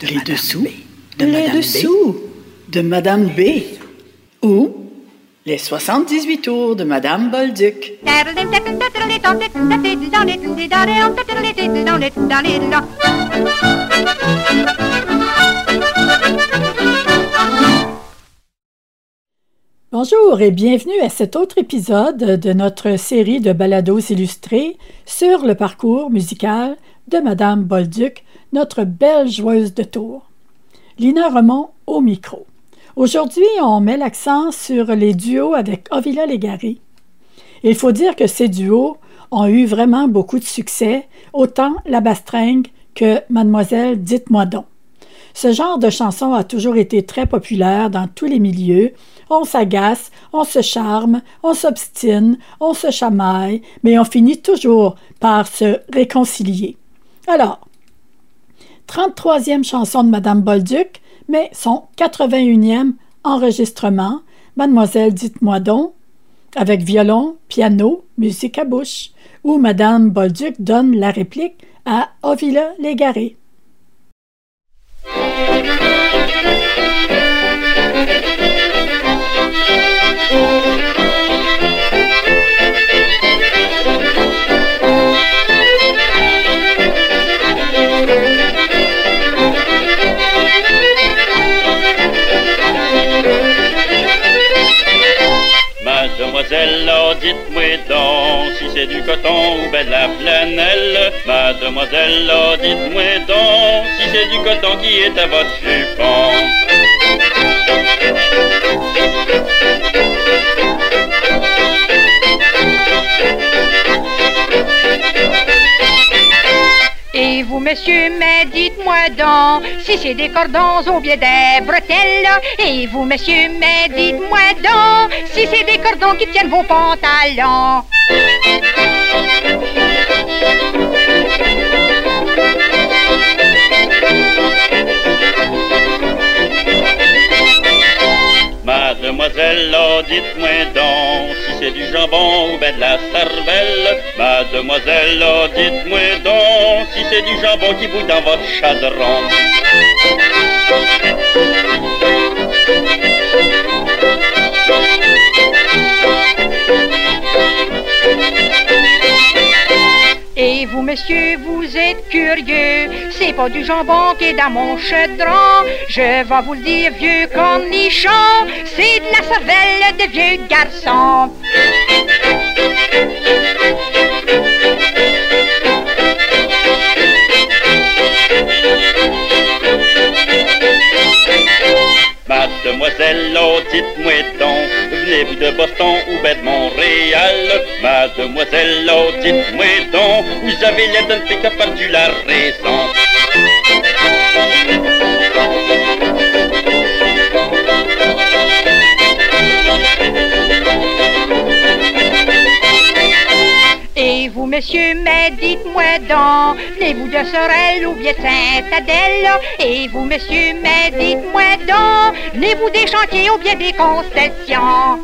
de les dessous de les dessous de Madame B. Ou les 78 tours de Madame Bolduc. Bonjour et bienvenue à cet autre épisode de notre série de balados illustrés sur le parcours musical de Madame Bolduc, notre belle joueuse de tours. Lina Remont au micro. Aujourd'hui, on met l'accent sur les duos avec Ovila Légaré. Il faut dire que ces duos ont eu vraiment beaucoup de succès, autant la bastringue que Mademoiselle Dites-moi donc. Ce genre de chanson a toujours été très populaire dans tous les milieux. On s'agace, on se charme, on s'obstine, on se chamaille, mais on finit toujours par se réconcilier. Alors, 33e chanson de Madame Bolduc, mais son 81e enregistrement, Mademoiselle Dites-moi donc, avec violon, piano, musique à bouche, où Madame Bolduc donne la réplique à Ovila Légaré. De la flanelle. Mademoiselle, oh, dites-moi donc si c'est du coton qui est à votre jupon. Et vous, monsieur, mais dites-moi donc si c'est des cordons ou bien des bretelles. Et vous, monsieur, mais dites-moi donc si c'est des cordons qui tiennent vos pantalons. Mademoiselle, oh, dites-moi donc si c'est du jambon ou ben de la cervelle. Mademoiselle, oh, dites-moi donc si c'est du jambon qui bouille dans votre chadron. Vous, monsieur, vous êtes curieux. C'est pas du jambon qui est dans mon chaudron. Je vais vous le dire, vieux cornichon. C'est de la cervelle de vieux garçon. Mademoiselle, oh, dites-moi donc, venez-vous de Boston ou ben de Montréal? Mademoiselle, oh, dites-moi donc, l'air qui a perdu la raison. Et vous, monsieur, mais dites-moi donc, venez-vous de Sorel ou bien de Saint-Adèle? Et vous, monsieur, mais dites-moi donc, venez-vous des chantiers ou bien des concessions?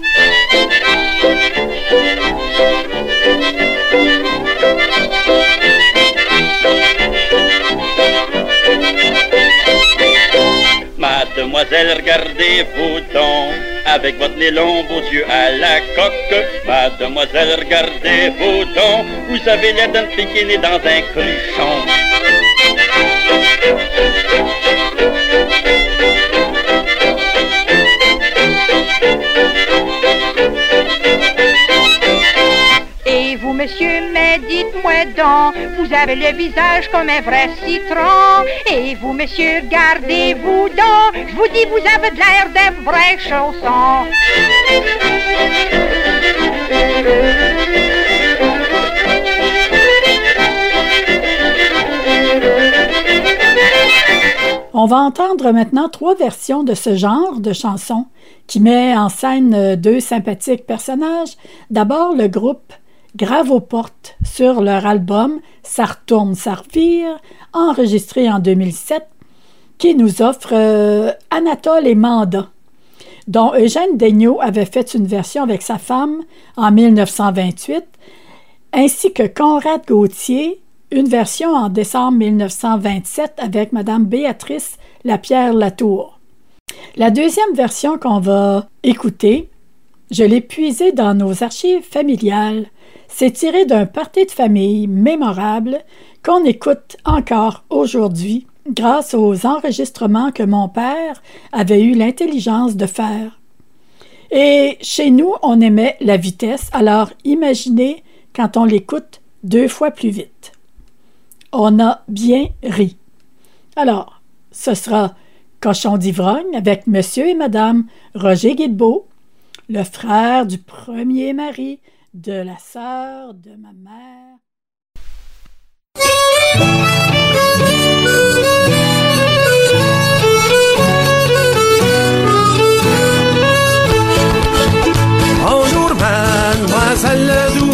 Mademoiselle, regardez-vous donc, avec votre nez long, vos yeux à la coque. Mademoiselle, regardez-vous donc, vous avez l'air d'un née dans un cruchon. Monsieur, mais dites-moi donc, vous avez le visage comme un vrai citron. Et vous, monsieur, gardez-vous donc, je vous dis, vous avez de l'air d'un vrai chausson. On va entendre maintenant trois versions de ce genre de chanson qui met en scène deux sympathiques personnages. D'abord, le groupe Grave aux portes sur leur album Ça retourne, ça revire, enregistré en 2007, qui nous offre euh, Anatole et Manda, dont Eugène Daigneault avait fait une version avec sa femme en 1928, ainsi que Conrad Gauthier une version en décembre 1927 avec Madame Béatrice Lapierre Latour. La deuxième version qu'on va écouter, je l'ai puisée dans nos archives familiales. C'est tiré d'un party de famille mémorable qu'on écoute encore aujourd'hui grâce aux enregistrements que mon père avait eu l'intelligence de faire. Et chez nous, on aimait la vitesse, alors imaginez quand on l'écoute deux fois plus vite. On a bien ri. Alors, ce sera Cochon d'ivrogne avec Monsieur et Madame Roger Guilbeault, le frère du premier mari de la sœur de ma mère. Bonjour, mademoiselle,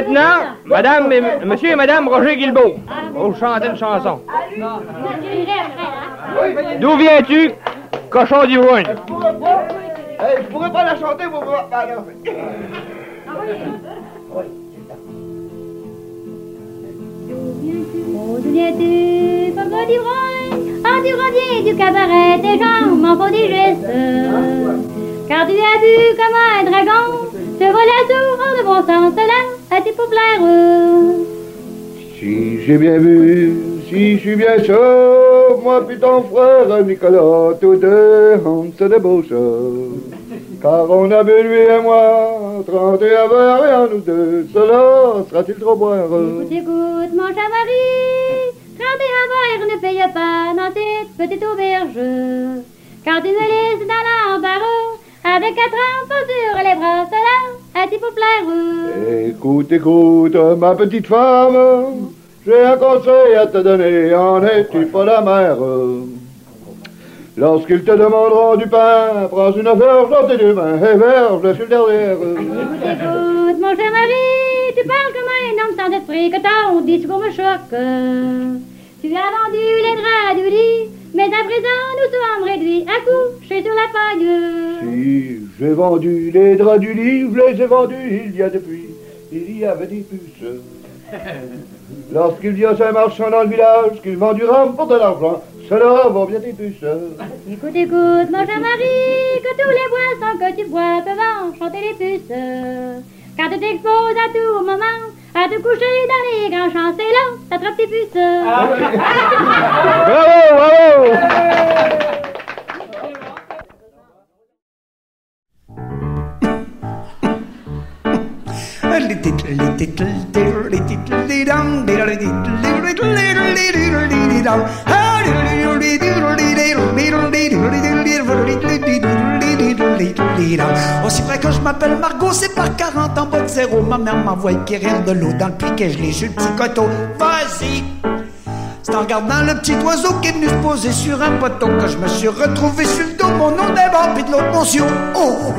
maintenant, Madame et Monsieur et Madame Roger Guilbeault, vous chantez une chanson. D'où viens-tu, cochon d'ivrogne? je pourrais pas la chanter, vous D'où viens-tu, coco d'ivrogne? Ah, tu reviens du cabaret, tes jambes m'en font des gestes. Car tu as bu comme un dragon, te voilà souvent de bon sens là, Si j'ai bien vu, si je suis bien sûr, moi puis ton frère Nicolas, tous deux, on se débauche. Car on a bu lui et moi, 31 verres et en nous deux, cela sera-t-il trop boire? Écoute, écoute, mon chamari, 31 verres ne paye pas dans cette petite auberge. Quand tu me laisses dans l'embarras, avec quatre enfants sur les bras, cela à tes paupières. Écoute, écoute, ma petite femme, j'ai un conseil à te donner, en es-tu pas la mère? Lorsqu'ils te demanderont du pain, prends une verge dans tes deux mains et verge sur le derrière. Écoute, mon cher mari, tu parles comme un homme sans esprit, que ton discours me choque. Tu as vendu les draps du lit, mais à présent nous sommes réduits à coucher sur la paille. Si j'ai vendu les draps du lit, je les ai vendus il y a depuis, il y avait des puces. Lorsqu'il y a un marchand dans le village qui vend du rhum pour de l'argent, cela va bien des puces. Écoute, écoute, mon cher mari, que tous les boissons que tu bois peuvent enchanter les puces. Car tu t'exposes à tout moment à te coucher dans les grands champs, c'est là, t'attrapes tes puces. Bravo, bravo! M'appelle Margot, c'est par 40 ans, bas de zéro. Ma mère m'envoie quérir de l'eau dans le puits que je l'ai, je le petit coteau. Vas-y! C'est en regardant le petit oiseau qui est venu se poser sur un poteau que je me suis retrouvé sur le dos. Mon nom d'abord, puis de l'autre, monsieur. Oh!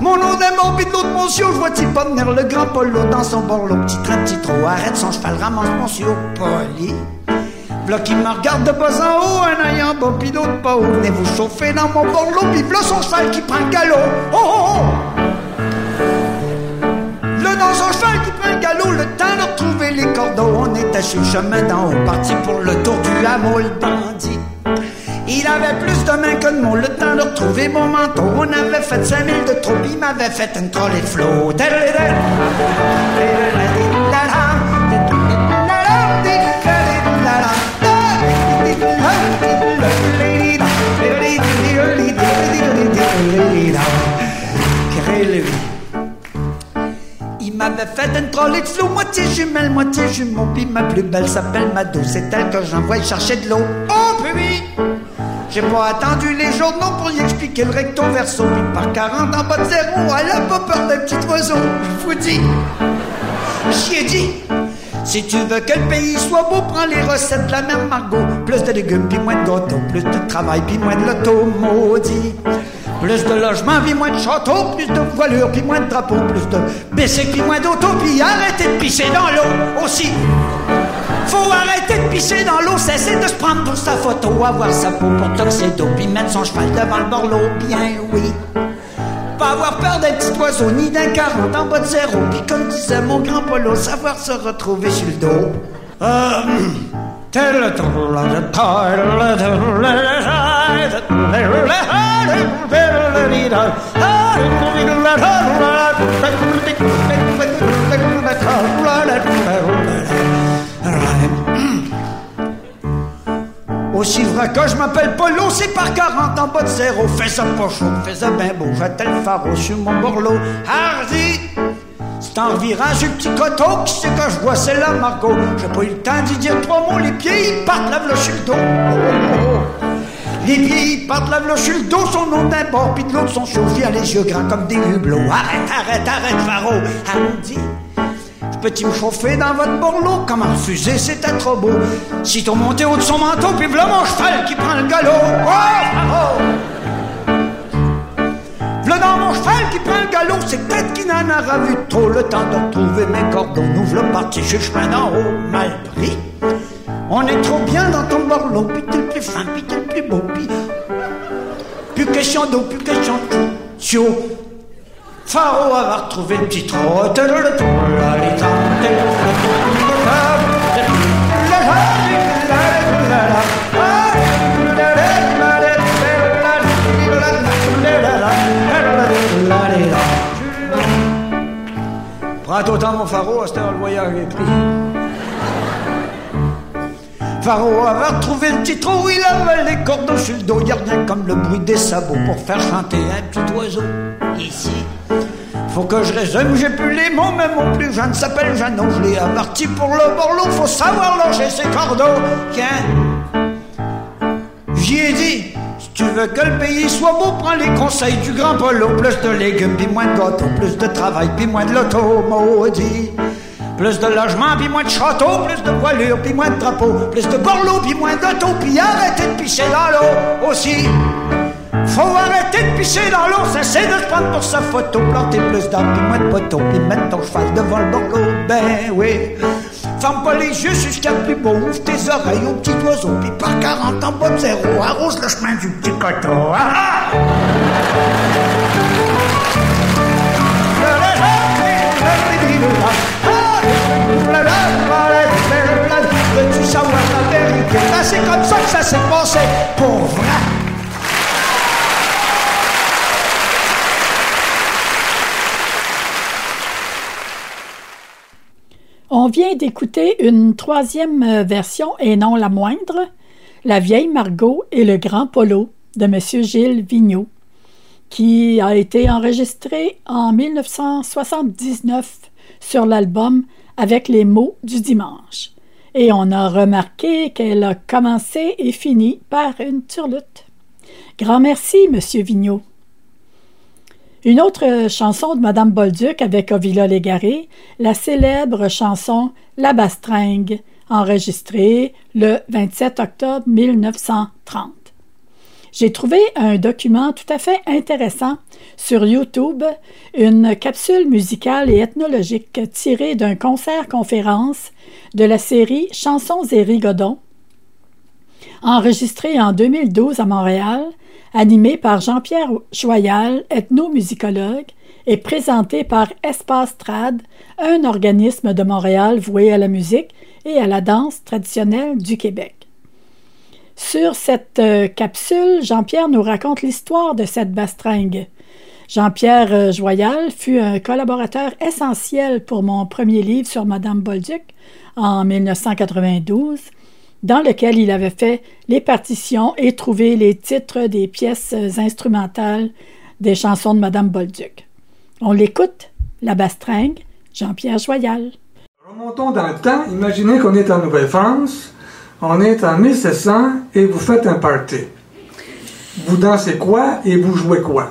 Mon nom mort, puis de l'autre monsieur, je vois-tu pas venir le grand polo dans son borlot. Petit train, petit trop, arrête son cheval, ramasse monsieur, poli. V'là qui me regarde de bas en haut, un œil en bas, puis l'autre pas haut. Venez vous chauffer dans mon borlot, puis v'là son cheval qui prend le galop. Oh, oh, oh! V'là dans son cheval qui prend le galop, le temps de retrouver les cordeaux. On était sur le chemin d'en haut, parti pour le tour du hameau, le bandit. Il avait plus de mains que de mots, le temps de retrouver mon manteau. On avait fait 5000 de trop, il m'avait fait une trolley Il m'avait fait une trolley de flot, moitié jumelle, moitié jumeau. Puis ma plus belle s'appelle Mado, c'est elle que j'envoie chercher de l'eau. Oh, puis j'ai pas attendu les journaux pour y expliquer le recto verso. Puis par 40 en bas de zéro, elle a pas peur d'un petit oiseau. Je vous dis, j'y ai dit. Si tu veux que le pays soit beau, prends les recettes de la mère Margot. Plus de légumes, puis moins de gâteaux. Plus de travail, puis moins de loto, maudit. Plus de logements, puis moins de châteaux. Plus de voilures, puis moins de drapeaux. Plus de bicycles, puis moins d'auto. Puis arrêtez de pisser dans l'eau aussi. Faut arrêter de pisser dans l'eau, cesser de se prendre pour sa photo, avoir sa peau pour toxédo, puis mettre son cheval devant le borloo, bien oui. Pas avoir peur d'un petit oiseau, ni d'un 40 en bas de zéro, puis comme disait mon grand polo, savoir se retrouver sur le dos. Aussi vrai que je m'appelle Polo, c'est par 40 en bas de zéro. Fais ça pas chaud, fais ça bien beau, j'attends le sur mon borloo. Hardy! C'est en sur le petit coteau qui c'est que je vois, c'est là, Margot. J'ai pas eu le temps d'y dire trois mots, les pieds ils partent la v'là sur le dos. Les ils partent la v'là sur le dos, son nom d'un bord, puis de l'autre son chauffé, a les yeux grands comme des hublots. Arrête, arrête, arrête, pharo. Hardy! Peux-tu me chauffer dans votre bourlot? Comment refuser? C'était trop beau. Si t'as monté haut de son manteau, puis v'là mon cheval qui prend le galop. Oh! V'là dans mon cheval qui prend le galop, c'est peut-être qu'il n'en aura vu trop. Le temps de retrouver mes cordons. Nous v'là partis sur le chemin d'en haut, mal pris. On est trop bien dans ton borlot, puis t'es le plus fin, puis t'es le plus beau, puis... Plus question d'eau, plus question de Sio. Pharo va retrouver le petit trot. Prends autant mon Pharo, à cette heure le voyage est. Pharo avait retrouvé le petit trou, il avait les cordons sur le dos, y a rien comme le bruit des sabots pour faire chanter un petit oiseau. Ici, faut que je résume, j'ai plus les mots, mais mon plus jeune s'appelle Jeannot, je l'ai averti pour le borloo, faut savoir loger ses cordeaux. Tiens, j'y ai dit, si tu veux que le pays soit beau, prends les conseils du grand polo, plus de légumes, puis moins de gâteaux, plus de travail, puis moins de loto, maudit. Plus de logements, puis moins de châteaux, plus de voilures, puis moins de drapeaux, plus de borlots, puis moins d'autos, puis arrêtez de pisser dans l'eau aussi. Faut arrêter de pisser dans l'eau, cesser de se prendre pour sa photo, planter plus d'arbres, puis moins de poteaux, puis mettre ton cheval devant le borloo, ben oui. Ferme pas les yeux jusqu'à plus beau, ouvre tes oreilles au petit oiseau, puis par 40 ans, bas de zéro, arrose le chemin du petit coteau. Ah, ah! C'est comme ça que ça s'est passé pour vrai. On vient d'écouter une troisième euh, version, et non la moindre, La vieille Margot et le grand Polo de M. Gilles Vigneault, qui a été enregistré en 1979 sur l'album Avec les mots du dimanche. Et on a remarqué qu'elle a commencé et fini par une turlute. Grand merci, Monsieur Vigneault. Une autre chanson de Madame Bolduc avec Ovila Légaré, la célèbre chanson La Bastringue, enregistrée le 27 octobre 1930. J'ai trouvé un document tout à fait intéressant sur YouTube, une capsule musicale et ethnologique tirée d'un concert-conférence de la série Chansons et rigodons, enregistrée en 2012 à Montréal animé par Jean-Pierre Joyal, ethnomusicologue, et présenté par Espace Trad, un organisme de Montréal voué à la musique et à la danse traditionnelle du Québec. Sur cette euh, capsule, Jean-Pierre nous raconte l'histoire de cette bastringue. Jean-Pierre euh, Joyal fut un collaborateur essentiel pour mon premier livre sur Madame Bolduc en 1992 dans lequel il avait fait les partitions et trouvé les titres des pièces instrumentales des chansons de Madame Bolduc. On l'écoute, La Bastringue, Jean-Pierre Joyal. Remontons dans le temps, imaginez qu'on est en Nouvelle-France, on est en 1700 et vous faites un party. Vous dansez quoi et vous jouez quoi?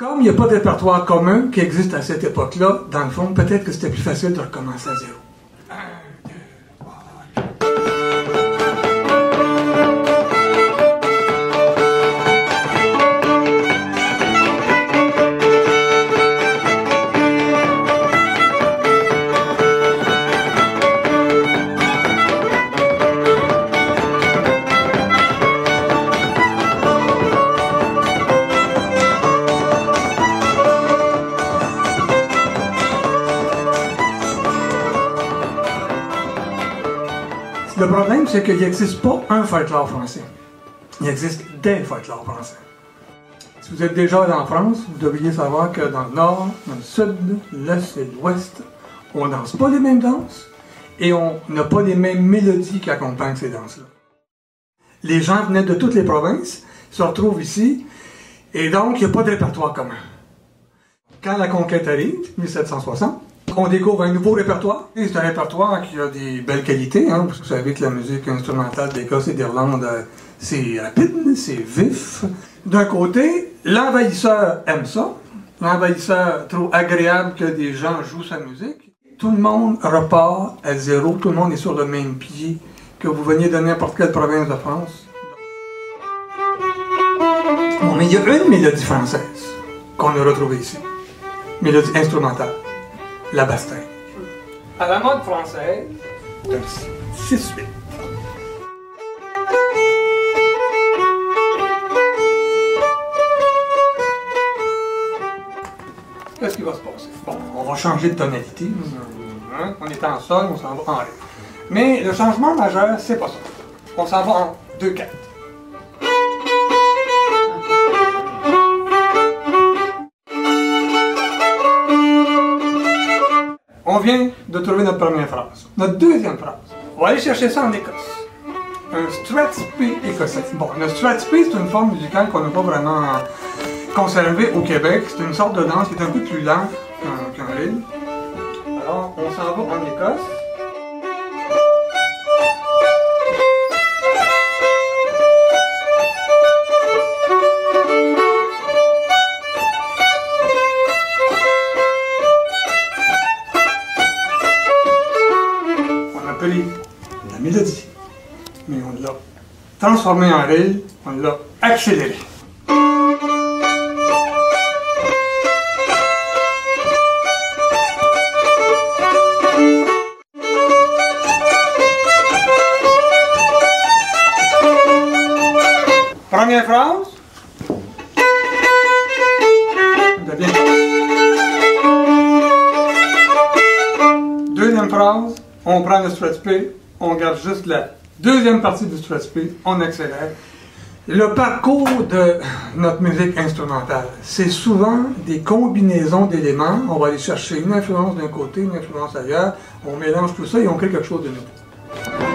Comme il n'y a pas de répertoire commun qui existe à cette époque-là, dans le fond, peut-être que c'était plus facile de recommencer à zéro. C'est qu'il n'existe pas un folklore français. Il existe des folklores français. Si vous êtes déjà allé en France, vous devriez savoir que dans le nord, dans le sud, l'est et l'ouest, on ne danse pas les mêmes danses et on n'a pas les mêmes mélodies qui accompagnent ces danses-là. Les gens venaient de toutes les provinces, se retrouvent ici, et donc il n'y a pas de répertoire commun. Quand la conquête arrive, 1760, on découvre un nouveau répertoire. C'est un répertoire qui a des belles qualités. Hein. Vous savez que la musique instrumentale d'Écosse et d'Irlande, euh, c'est rapide, c'est vif. D'un côté, l'envahisseur aime ça. L'envahisseur trouve agréable que des gens jouent sa musique. Tout le monde repart à zéro. Tout le monde est sur le même pied que vous veniez de n'importe quelle province de France. Bon, mais il y a une mélodie française qu'on a retrouvée ici. Mélodie instrumentale la Bastille. À la mode française, 6-8. Qu'est-ce qui va se passer? Bon, on va changer de tonalité. Hein? On est en sol, on s'en va en ré. Mais le changement majeur, c'est pas ça. On s'en va en 2-4. On vient de trouver notre première phrase. Notre deuxième phrase. On va aller chercher ça en Écosse. Un Strathspey écossais. Bon, le Strathspey, c'est une forme musicale qu'on n'a pas vraiment conservée au Québec. C'est une sorte de danse qui est un peu plus lente qu'un qu rythme. Alors, on s'en va en Écosse. Transformé en rille, on l'a accéléré. Première phrase. Deuxième phrase, on prend le stretch P, on garde juste la deuxième partie du P, on accélère. Le parcours de notre musique instrumentale, c'est souvent des combinaisons d'éléments. On va aller chercher une influence d'un côté, une influence ailleurs. On mélange tout ça et on crée quelque chose de nouveau.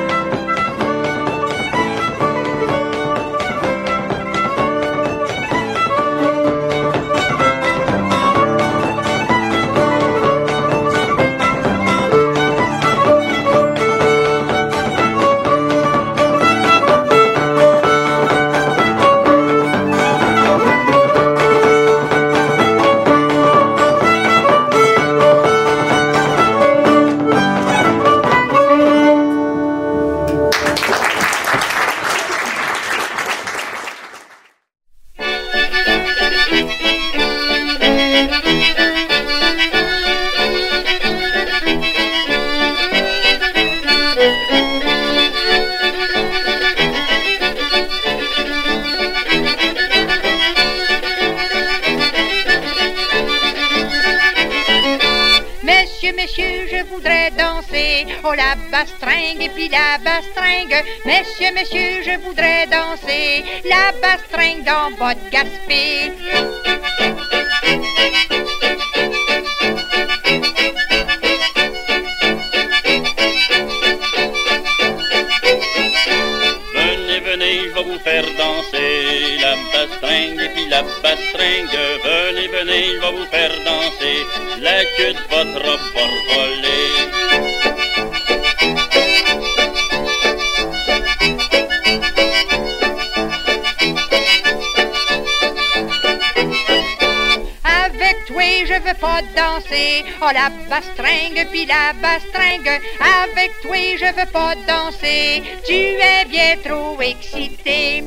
Pas danser. Tu es bien trop excité.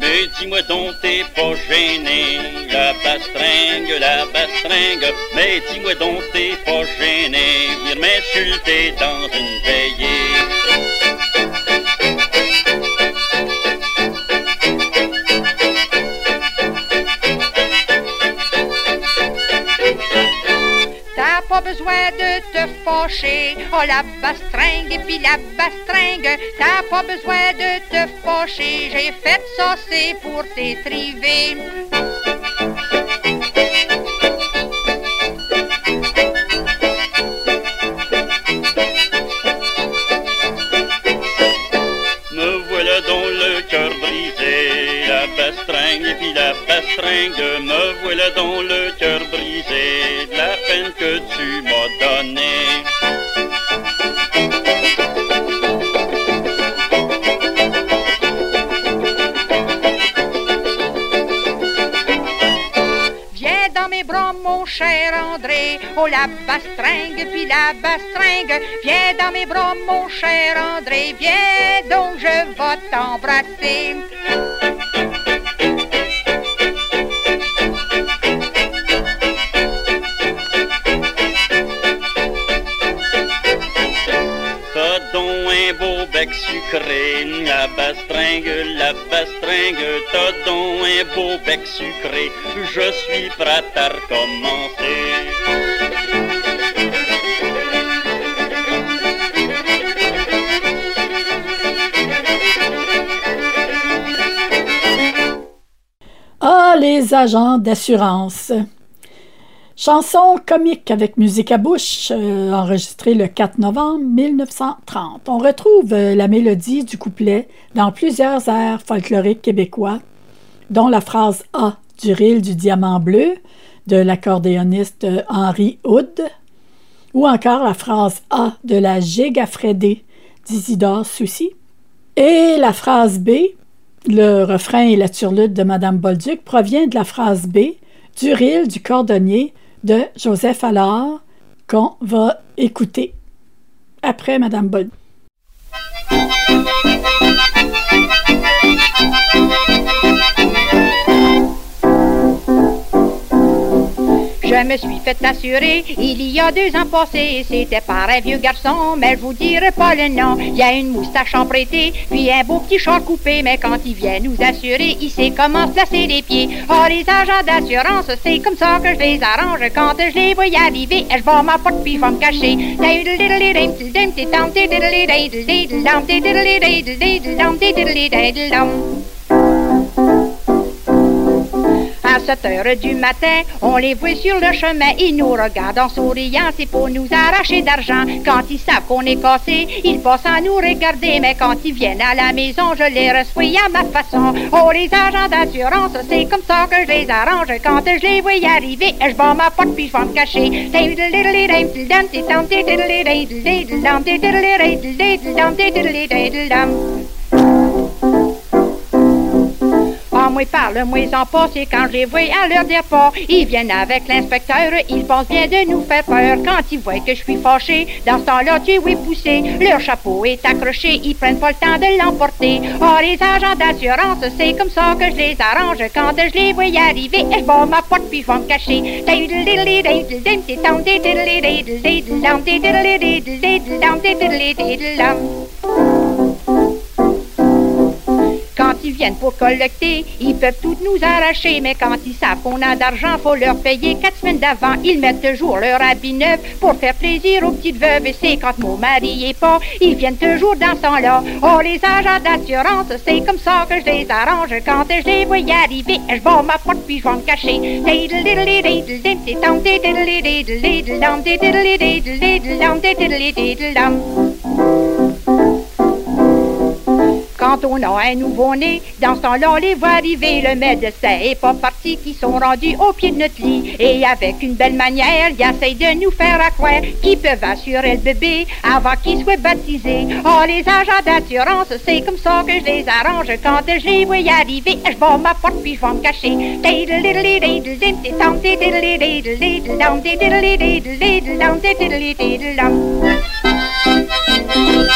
Mais dis-moi donc, t'es pas gêné, la bastringue, la bastringue. Mais dis-moi donc, t'es pas besoin de te fâcher. Oh la bastringue et puis la bastringue. T'as pas besoin de te fâcher. J'ai fait ça, c'est pour t'étriver. Me voilà dans le cœur brisé, la bastringue et puis la bastringue. Me voilà dans le cœur que tu m'as donnée. Viens dans mes bras, mon cher André. Oh la bastringue puis la bastringue. Viens dans mes bras, mon cher André. Viens donc, je vais t'embrasser. Bastringue, la bastringue. T'as donc un beau bec sucré, je suis prêt à recommencer. Ah, les agents d'assurance. Chanson comique avec musique à bouche, euh, enregistrée le 4 novembre 1930. On retrouve euh, la mélodie du couplet dans plusieurs airs folkloriques québécois, dont la phrase A du ril du diamant bleu de l'accordéoniste euh, Henri Houd, ou encore la phrase A de la Frédé d'Isidore Soucy, et la phrase B Le refrain et la turlute de Madame Bolduc provient de la phrase B du ril du cordonnier de Joseph Allard qu'on va écouter après Madame Bolduc. Je me suis fait assurer il y a deux ans passés. C'était par un vieux garçon, mais je vous dirai pas le nom. Il y a une moustache empruntée, puis un beau petit char coupé. Mais quand il vient nous assurer, il sait comment se placer les pieds. Oh, les agents d'assurance, c'est comme ça que je les arrange. Quand je les vois arriver, je vais ma porte puis je vais. 7 heures du matin, on les voit sur le chemin, ils nous regardent en souriant, c'est pour nous arracher d'argent. Quand ils savent qu'on est cassé, ils passent à nous regarder, mais quand ils viennent à la maison, je les reçois à ma façon. Oh, les agents d'assurance, c'est comme ça que je les arrange. Quand je les vois arriver, je bats ma porte puis je vais me cacher. Moi, parle-moi en pas, c'est quand je les vois à leur départ. Ils viennent avec l'inspecteur, ils pensent bien de nous faire peur. Quand ils voient que je suis fâché, dans ce temps-là, tu es poussé. Leur chapeau est accroché, ils prennent pas le temps de l'emporter. Oh, les agents d'assurance, c'est comme ça que je les arrange. Quand je les vois arriver, je bats ma porte puis je me cacher. Quand ils viennent pour collecter, ils peuvent tout nous arracher, mais quand ils savent qu'on a d'argent, faut leur payer quatre semaines d'avant. Ils mettent toujours leur habit neuf pour faire plaisir aux petites veuves. Et c'est quand mon mari est pas, ils viennent toujours dans ce temps-là. Oh, les agents d'assurance, c'est comme ça que je les arrange. Quand je les vois y arriver, je bats ma porte puis je vais me cacher. Quand on a un nouveau-né, dans ce temps-là, on les voit arriver. Le médecin est pas parti, qui sont rendus au pied de notre lit. Et avec une belle manière, il essaye de nous faire croire qu'ils peuvent assurer le bébé avant qu'il soit baptisé. Oh, les agents d'assurance, c'est comme ça que je les arrange. Quand je les vois arriver, je vais ma porte puis je vais me cacher. Et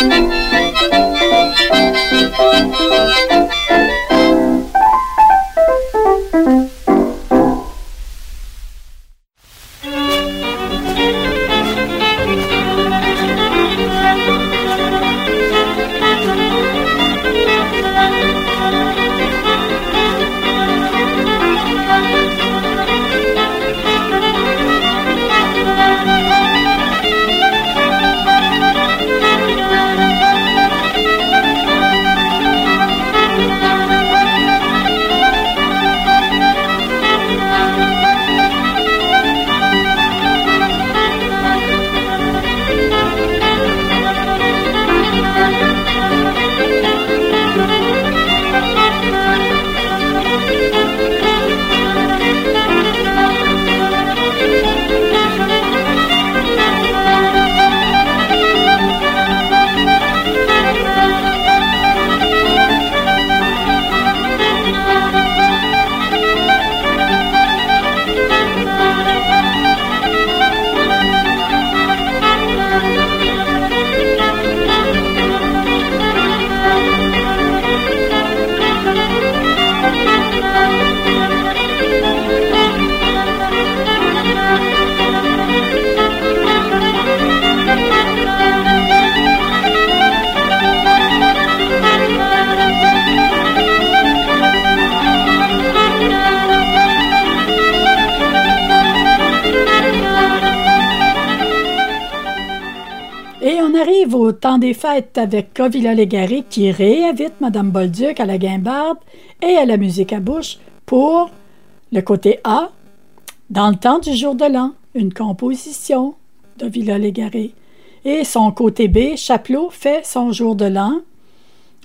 des fêtes avec Covilla Légaré qui réinvite Madame Bolduc à la guimbarde et à la musique à bouche pour le côté A, dans le temps du jour de l'an, une composition de Villa Légaré. Et son côté B, Chapelot fait son jour de l'an,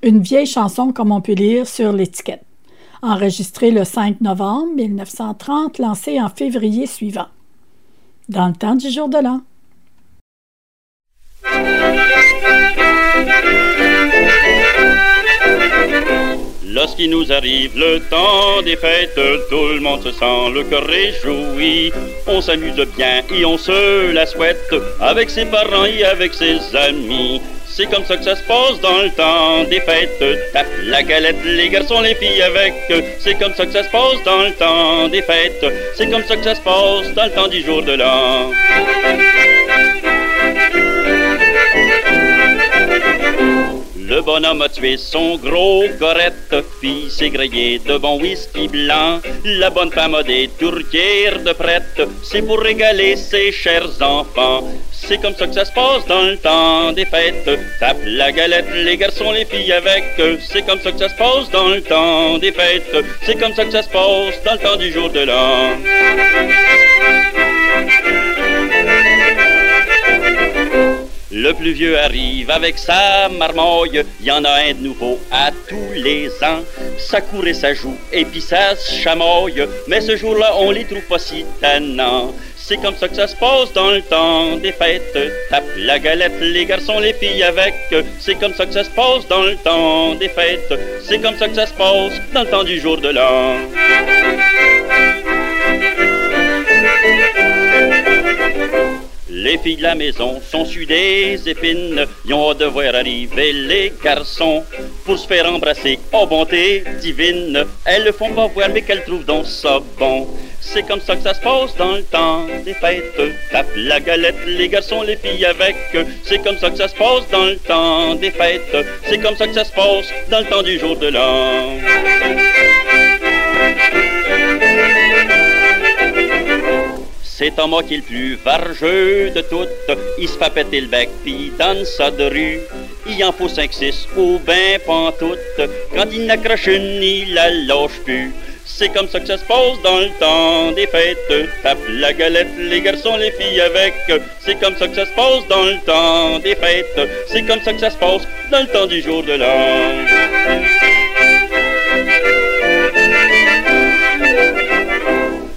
une vieille chanson comme on peut lire sur l'étiquette, enregistrée le 5 novembre 1930, lancée en février suivant. Dans le temps du jour de l'an. Lorsqu'il nous arrive le temps des fêtes, tout le monde se sent le cœur réjoui. On s'amuse bien et on se la souhaite avec ses parents et avec ses amis. C'est comme ça que ça se passe dans le temps des fêtes. Tape la galette, les garçons, les filles avec. C'est comme ça que ça se passe dans le temps des fêtes. C'est comme ça que ça se passe dans le temps du jour de l'an. Le bonhomme a tué son gros corette, fit s'égrailler de bon whisky blanc. La bonne femme a des tourtières de prête, c'est pour régaler ses chers enfants. C'est comme ça que ça se passe dans le temps des fêtes. Tape la galette, les garçons, les filles avec. C'est comme ça que ça se passe dans le temps des fêtes. C'est comme ça que ça se passe dans le temps du jour de l'an. Le plus vieux arrive avec sa marmoille, y en a un de nouveau à tous les ans. Ça court et ça joue, et puis ça chamoille, mais ce jour-là, on les trouve pas si tannants. C'est comme ça que ça se passe dans le temps des fêtes. Tape la galette, les garçons, les filles avec. C'est comme ça que ça se passe dans le temps des fêtes. C'est comme ça que ça se passe dans le temps du jour de l'an. Les filles de la maison sont su des épines, ils ont hâte de voir arriver les garçons pour se faire embrasser. Oh bonté divine, elles le font pas voir mais qu'elles trouvent donc ça bon. C'est comme ça que ça se passe dans le temps des fêtes. Tape la galette, les garçons, les filles avec. C'est comme ça que ça se passe dans le temps des fêtes. C'est comme ça que ça se passe dans le temps du jour de l'an. C'est Thomas qui est le plus vargeux de toutes. Il se fait péter le bec, puis donne ça de rue. Il en faut 5-6 ou ben pantoute. Quand il n'accroche une, il la lâche plus. C'est comme ça que ça se passe dans le temps des fêtes. Tape la galette, les garçons, les filles avec. C'est comme ça que ça se passe dans le temps des fêtes. C'est comme ça que ça se passe dans le temps du jour de l'an.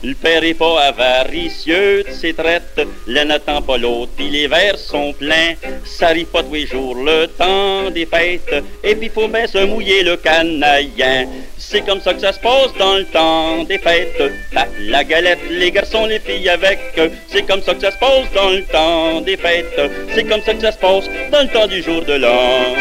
Le père est pas avaricieux de ses traites, l'un n'attend pas l'autre, puis les verres sont pleins. Ça arrive pas tous les jours le temps des fêtes, et puis faut bien se mouiller le canaillin. C'est comme ça que ça se passe dans le temps des fêtes. Tape la galette, les garçons, les filles avec. C'est comme ça que ça se passe dans le temps des fêtes. C'est comme ça que ça se passe dans le temps du jour de l'an.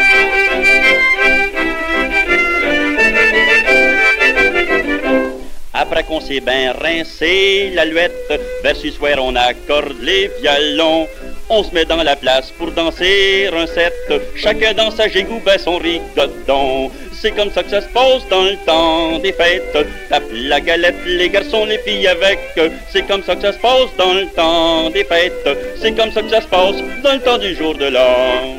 Après qu'on s'est bien rincé l'alouette, vers ce soir on accorde les violons. On se met dans la place pour danser un set. Chacun dans sa gigoube son rigodon. C'est comme ça que ça se passe dans le temps des fêtes. Tape la galette, les garçons, les filles avec. C'est comme ça que ça se passe dans le temps des fêtes. C'est comme ça que ça se passe dans le temps du jour de l'an.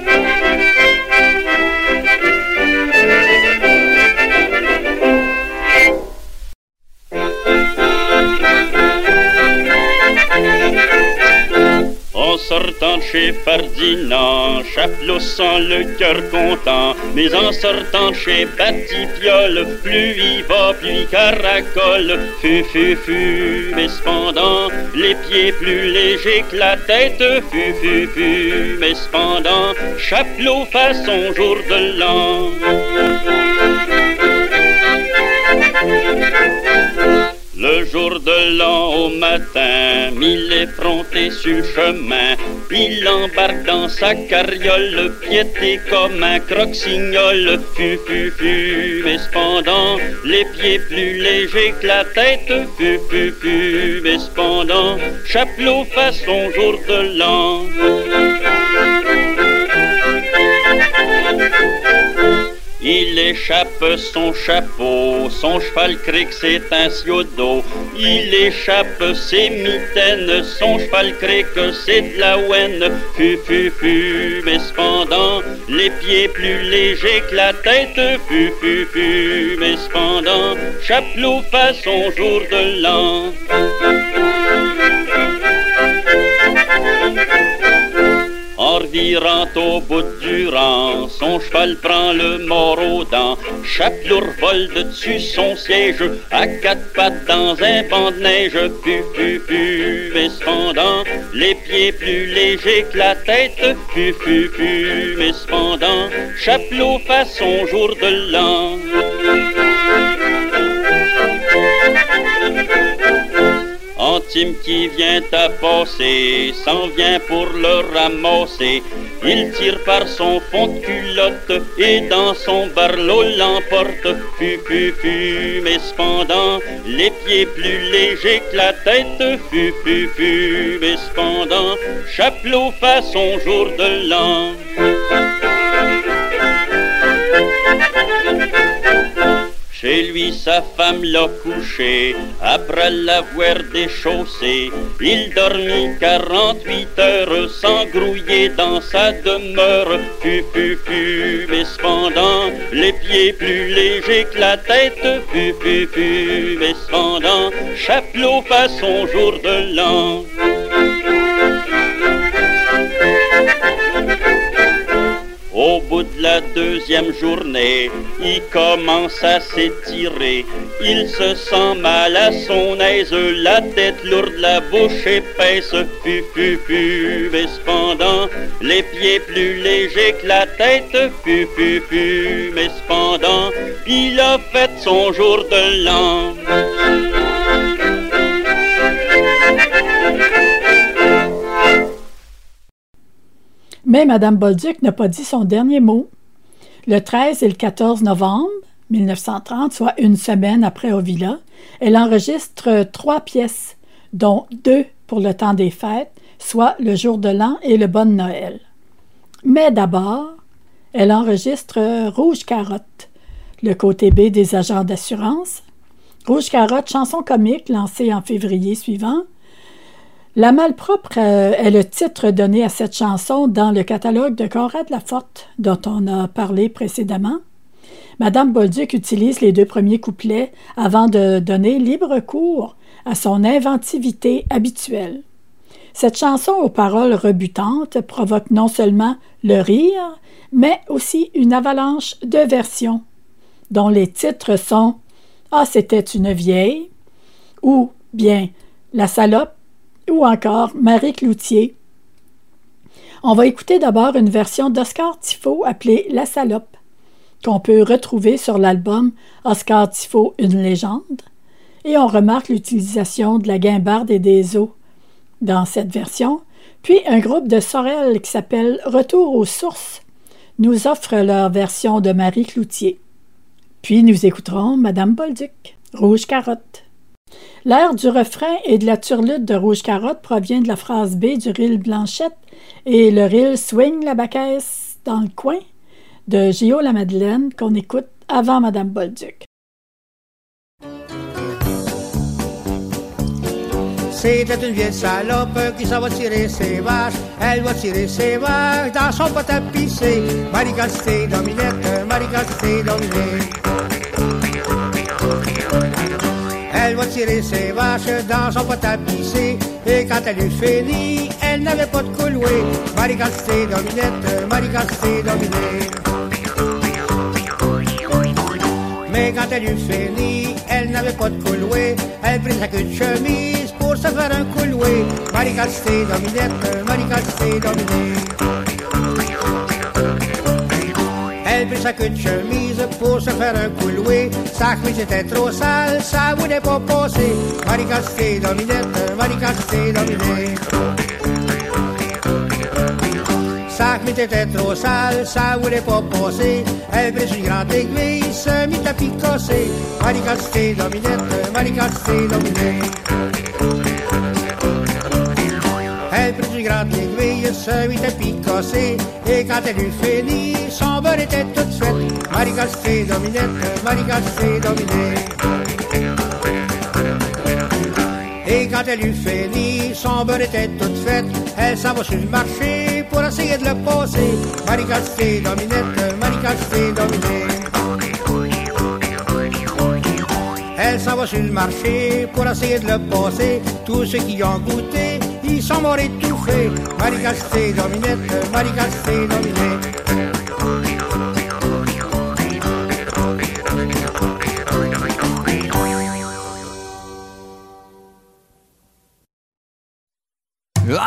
En sortant chez Ferdinand, Chapelot sent le cœur content. Mais en sortant chez Batipiole, plus il va, plus il caracole. Fu, fu, fu, mais cependant, les pieds plus légers que la tête. Fu, fu, fu, mais cependant, Chapelot fait son jour de l'an. Le jour de l'an au matin, mille effronté sur le chemin, il embarque dans sa carriole, piété comme un croque-signol, fu fu mais cependant, les pieds plus légers que la tête, fu fu fu, mais cependant, Chapelot fait son jour de l'an. Il échappe son chapeau, son cheval cric c'est un siodo. Il échappe ses mitaines, son cheval cric c'est de la ouenne. Fu fu fu, mais cependant, les pieds plus légers que la tête. Fu fu fu, mais cependant, Chapelot fait son jour de l'an. En revirant au bout du rang, son cheval prend le mort aux dents. Chapelot vole de dessus son siège, à quatre pattes dans un banc de neige. Pu, pu, pu, mais cependant, les pieds plus légers que la tête. Pu, pu, pu, mais cependant, Chapelot fait son jour de l'an. Qui vient à passer s'en vient pour le ramasser. Il tire par son fond de culotte et dans son barlot l'emporte. Fu, fu, fu, mais cependant, les pieds plus légers que la tête. Fu, fu, fu, mais cependant, Chapelot fait son jour de l'an. Chez lui, sa femme l'a couché, après l'avoir déchaussé. Il dormit 48 heures sans grouiller dans sa demeure. Fu, fu, fu, mais cependant, les pieds plus légers que la tête. Fu, fu, fu, mais cependant, Chapelot fait son jour de l'an. De la deuxième journée, il commence à s'étirer. Il se sent mal à son aise, la tête lourde, la bouche épaisse. Fu, fu, fu, mais cependant, les pieds plus légers que la tête. Fu, fu, fu, mais cependant, il a fait son jour de l'an. Mais Mme Bolduc n'a pas dit son dernier mot. Le 13 et le 14 novembre 1930, soit une semaine après Ovilla, elle enregistre trois pièces, dont deux pour le temps des fêtes, soit le jour de l'an et le bon Noël. Mais d'abord, elle enregistre Rouge Carotte, le côté B des agents d'assurance. Rouge Carotte, chanson comique lancée en février suivant, la malpropre euh, est le titre donné à cette chanson dans le catalogue de Conrad Laforte dont on a parlé précédemment. Madame Bolduc utilise les deux premiers couplets avant de donner libre cours à son inventivité habituelle. Cette chanson aux paroles rebutantes provoque non seulement le rire, mais aussi une avalanche de versions, dont les titres sont Ah, c'était une vieille ou bien La salope ou encore Marie Cloutier. On va écouter d'abord une version d'Oscar Tifo appelée La Salope, qu'on peut retrouver sur l'album Oscar Tifo, une légende, et on remarque l'utilisation de la guimbarde et des os dans cette version, puis un groupe de Sorel qui s'appelle Retour aux sources nous offre leur version de Marie Cloutier. Puis nous écouterons Madame Bolduc, Rouge Carotte. L'air du refrain et de la turlute de Rouge Carotte provient de la phrase B du ril Blanchette et le ril Swing la baquesse dans le coin de Gio la Madeleine qu'on écoute avant Madame Bolduc. C'était une vieille salope qui s'en va tirer ses vaches. Elle va tirer ses vaches dans son pot à pisser. Marie-Castée, Dominette, Marie-Castée, Dominette. Elle va tirer ses vaches dans son pot à pisser. Et quand elle eut fini, elle n'avait pas de couloué. Marie-Castée, Dominette, Marie-Castée, Dominette. Mais quand elle eut fini, elle n'avait pas de couloué. Elle prit sa queue chemise pour se faire un couloué. Marie-Castée, Dominette, Marie-Castée, Dominette. Elle prit sa queue de chemise pour se faire un couloué. Sa chemise était trop sale, ça voulait pas passer. Marie-Castée, Dominette, Marie-Castée, Dominette. Sa chemise était trop sale, ça voulait pas passer. Elle prit une grande aiguille, se mit à picasser. Marie-Castée, Dominette, Marie-Castée, Dominette. Picasser. Et quand elle eut son beurre était toute faite. Marie-Castée, Dominette, Marie-Castée, Dominette. Et quand elle eut son beurre était. Elle s'en sur le marché pour essayer de le passer. Marie-Castée, Dominette, Marie-Castée, Dominette. Elle s'en va sur le marché pour essayer de le passer. Tous ceux qui ont goûté, ils sont morts étouffés. Dominette, Marie-Castée, Dominette.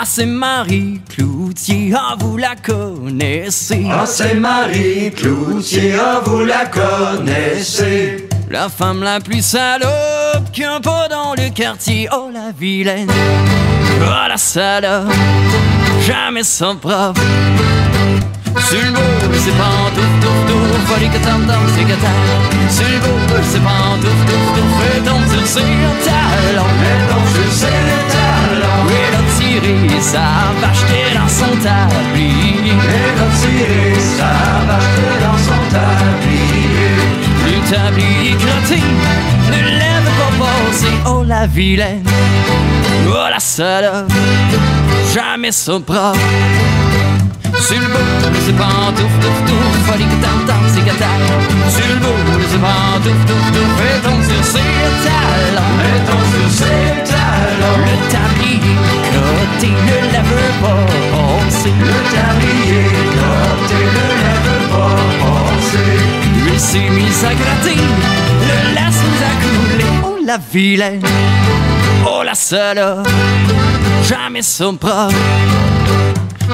Ah, c'est Marie Cloutier, ah, vous la connaissez. Ah, c'est Marie Cloutier, ah, vous la connaissez. La femme la plus salope qu'un pas dans le quartier. Oh la vilaine, oh la salope, jamais sans propre. Sur le beau, c'est pantouf, touf, touf, folie que t'entends, c'est que t'as. Sur le beau, c'est pantouf, touf, touf, fais ton sur ses talons. Fais ton sur ses talons. Elle a tiré sa vache t'es dans son tablier. Elle a tiré sa vache tablier crotté ne lève pas passer. Oh la vilaine, oh la salope, jamais son propre. Sur le bout, c'est pantouf, touf, touf, folie que t'entends, que t'as. Sur le bout, c'est pantouf, touf, touf, fais ton sur ses talons. Fais ton sur ses talons. Le tablier crotté ne lève pas passer. Le tablier crotté ne lève pas passer. Il s'est à gratter, le laisse nous a coulé. Oh la vilaine, oh la salope, jamais son propre.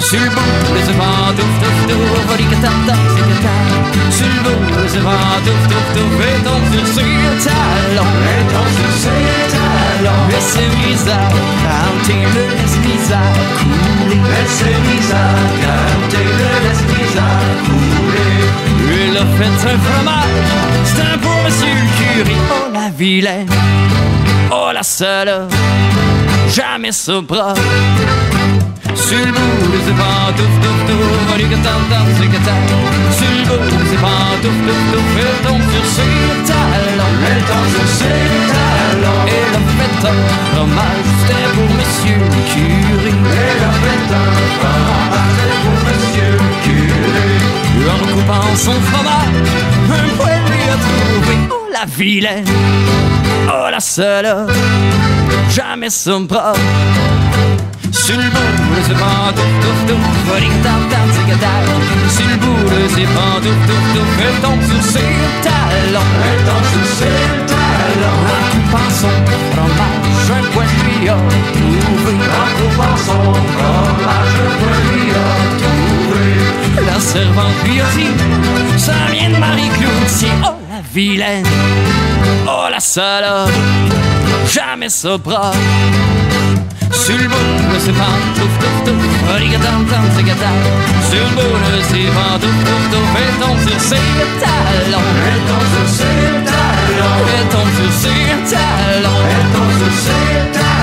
Sur le bout, c'est pantouf, touf, touf, c'est que t'as. Sur le bout, c'est pantouf, touf, touf, sur talons. Fais ton sur. Laissez mise à canter, le laisse à couler. Laissez mise à canter, le laisse couler. Il a fait un fromage, c'est un pour monsieur le curé. Oh la vilaine, oh la salope, jamais sobre. Sur le bout, c'est pantouf, touf, touf, folie que t'entends, c'est que t'as. Sur le bout, c'est pantouf, touf, touf, fais ton sur ses talons. Fais ton sur ses talons. Et la fête un fromage, c'était pour son fromage, un poil lui a trouvé. Oh la vilaine, oh la salope, jamais son propre. Sur le bout, c'est pantouf, touf, touf, t'entends, c'est que t'as. Sur le bout, c'est pantouf, touf, touf, elle tombe ses talons. Elle tombe sur ses talons. En coupant son fromage, un poil lui a trouvé. En coupant son fromage, un poil lui a. La servante lui dit, ça vient de Marie-Cloutier. Oh la vilaine, oh la salope, jamais sobre. Sur le bout, c'est pantouf, touf, touf, folie que t'entends, c'est. Sur le bout, c'est pantouf, touf, touf, fais ton sur ses talons. Fais ton sur ses talons. Fais ton sur ses talons. Fais ton sur ses talons.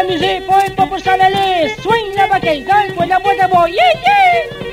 S'amuser, pas, pas pour s'en aller. Swing là-bas quelqu'un, moi la boîte d'abord. Yeah, yeah!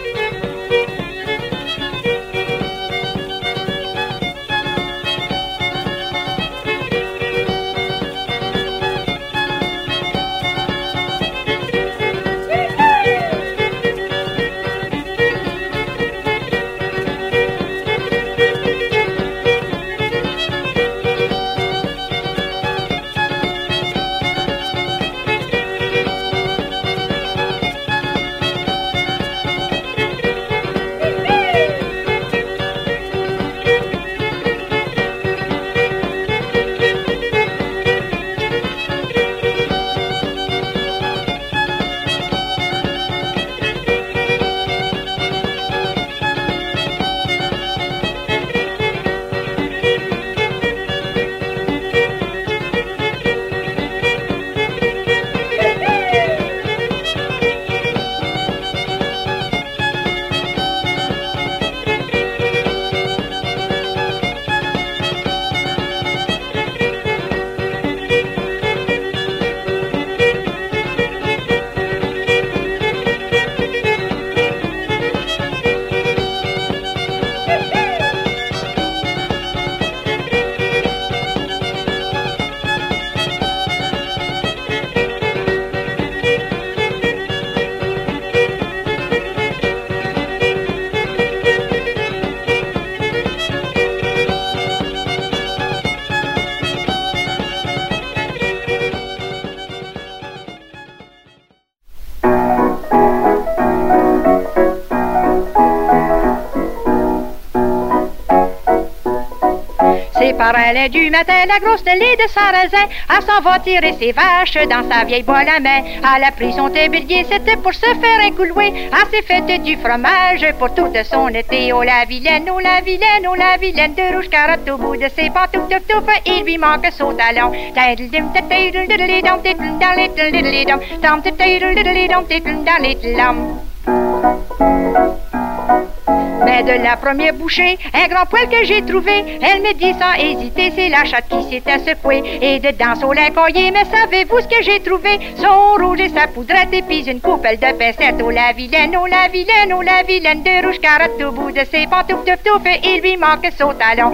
Par Alain du matin, la grosse Nelly de Sarrazin, elle s'en va tirer ses vaches dans sa vieille boîte à main. Elle a pris son tablier, c'était pour se faire écouler. Elle s'est faite du fromage pour toute son été. Oh la vilaine, oh la vilaine, oh la vilaine, de rouge carotte au bout de ses pantoufles, touf, touf, il lui manque son talon. Mais de la première bouchée, un grand poil que j'ai trouvé, elle me dit sans hésiter, c'est la chatte qui s'était secouée. Et dedans son lait coillé, mais savez-vous ce que j'ai trouvé? Son rouge et sa poudrette, et puis une coupelle de pincette. Oh la vilaine, oh la vilaine, oh la vilaine, de rouge carotte au bout de ses pantoufles, touf, touf, et il lui manque son talon.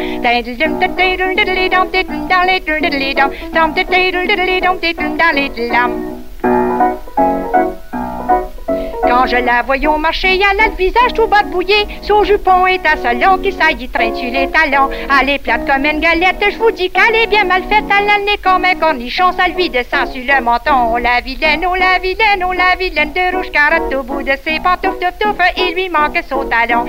Quand je la voyons marcher, elle a le visage tout barbouillé. Son jupon est à salon qui saillit traîne sur les talons. Elle est plate comme une galette, je vous dis qu'elle est bien mal faite. Elle a le nez comme un cornichon, ça lui descend sur le menton. Oh la vilaine, oh la vilaine, oh la vilaine de rouge carotte au bout de ses pantoufles, touf touf, il lui manque son talon.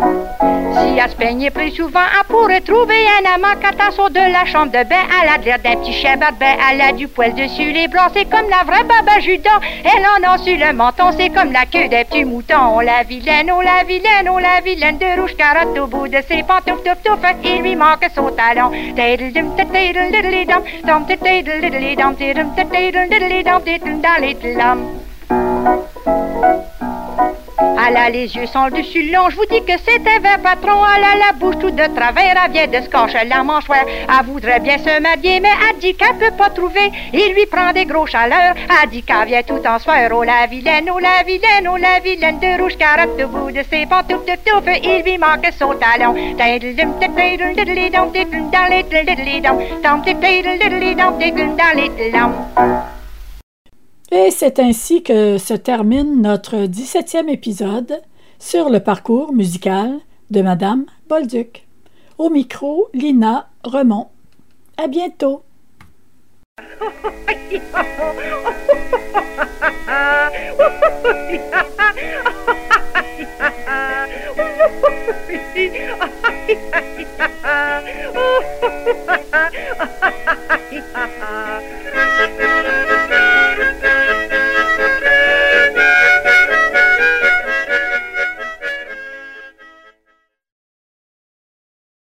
Si elle se peignait plus souvent, elle pourrait trouver un amant quand elle sort de la chambre de bain. Elle a l'air d'un petit chien barbin, elle a du poil dessus les blancs. C'est comme la vraie baba Judas. Elle en a sur le menton, c'est comme la queue des petits moutons. Oh la vilaine, oh la vilaine, oh la vilaine de rouge carotte au bout de ses pantoufles, touf touf, il lui manque son talon. Elle a les yeux sans le dessus long, je vous dis que c'est un vrai patron. Elle la bouche toute de travers, elle vient de se la mâchoire. Elle voudrait bien se marier, mais elle dit qu'elle peut pas trouver. Il lui prend des gros chaleurs, elle dit qu'elle vient tout en soir. Oh la vilaine, oh la vilaine, oh la vilaine de rouge carotte au bout de ses pantoufles de touffe, il lui manque son talon. Et c'est ainsi que se termine notre 17e épisode sur le parcours musical de Madame Bolduc. Au micro, Lina Remont. À bientôt.